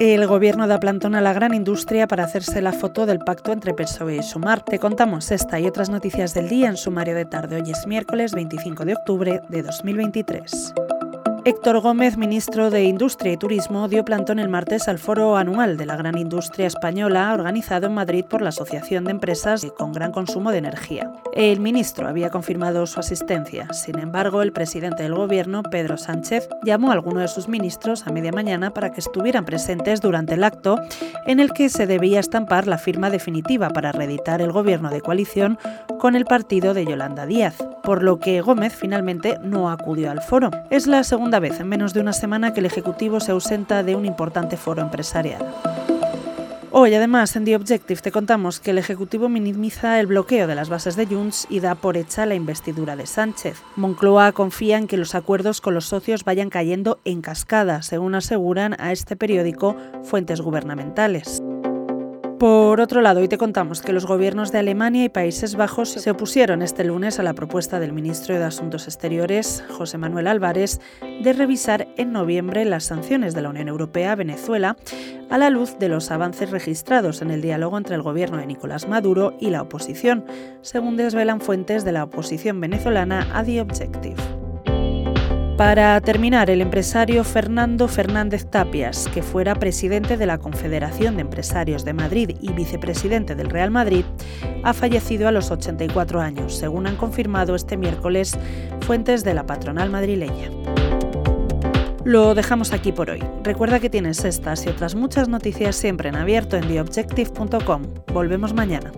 El gobierno da plantón a la gran industria para hacerse la foto del pacto entre PSOE y Sumar. Te contamos esta y otras noticias del día en sumario de tarde. Hoy es miércoles 25 de octubre de 2023. Héctor Gómez, ministro de Industria y Turismo, dio plantón el martes al foro anual de la gran industria española organizado en Madrid por la Asociación de Empresas con Gran Consumo de Energía. El ministro había confirmado su asistencia. Sin embargo, el presidente del Gobierno, Pedro Sánchez, llamó a alguno de sus ministros a media mañana para que estuvieran presentes durante el acto en el que se debía estampar la firma definitiva para reeditar el gobierno de coalición con el partido de Yolanda Díaz, por lo que Gómez finalmente no acudió al foro. Es la segunda vez en menos de una semana que el Ejecutivo se ausenta de un importante foro empresarial. Hoy, además, en The Objective te contamos que el Ejecutivo minimiza el bloqueo de las bases de Junts y da por hecha la investidura de Sánchez. Moncloa confía en que los acuerdos con los socios vayan cayendo en cascada, según aseguran a este periódico fuentes gubernamentales. Por otro lado, hoy te contamos que los gobiernos de Alemania y Países Bajos se opusieron este lunes a la propuesta del ministro de Asuntos Exteriores, José Manuel Álvarez, de revisar en noviembre las sanciones de la Unión Europea a Venezuela a la luz de los avances registrados en el diálogo entre el gobierno de Nicolás Maduro y la oposición, según desvelan fuentes de la oposición venezolana a The Objective. Para terminar, el empresario Fernando Fernández Tapias, que fuera presidente de la Confederación de Empresarios de Madrid y vicepresidente del Real Madrid, ha fallecido a los 84 años, según han confirmado este miércoles fuentes de la patronal madrileña. Lo dejamos aquí por hoy. Recuerda que tienes estas y otras muchas noticias siempre en abierto en theobjective.com. Volvemos mañana.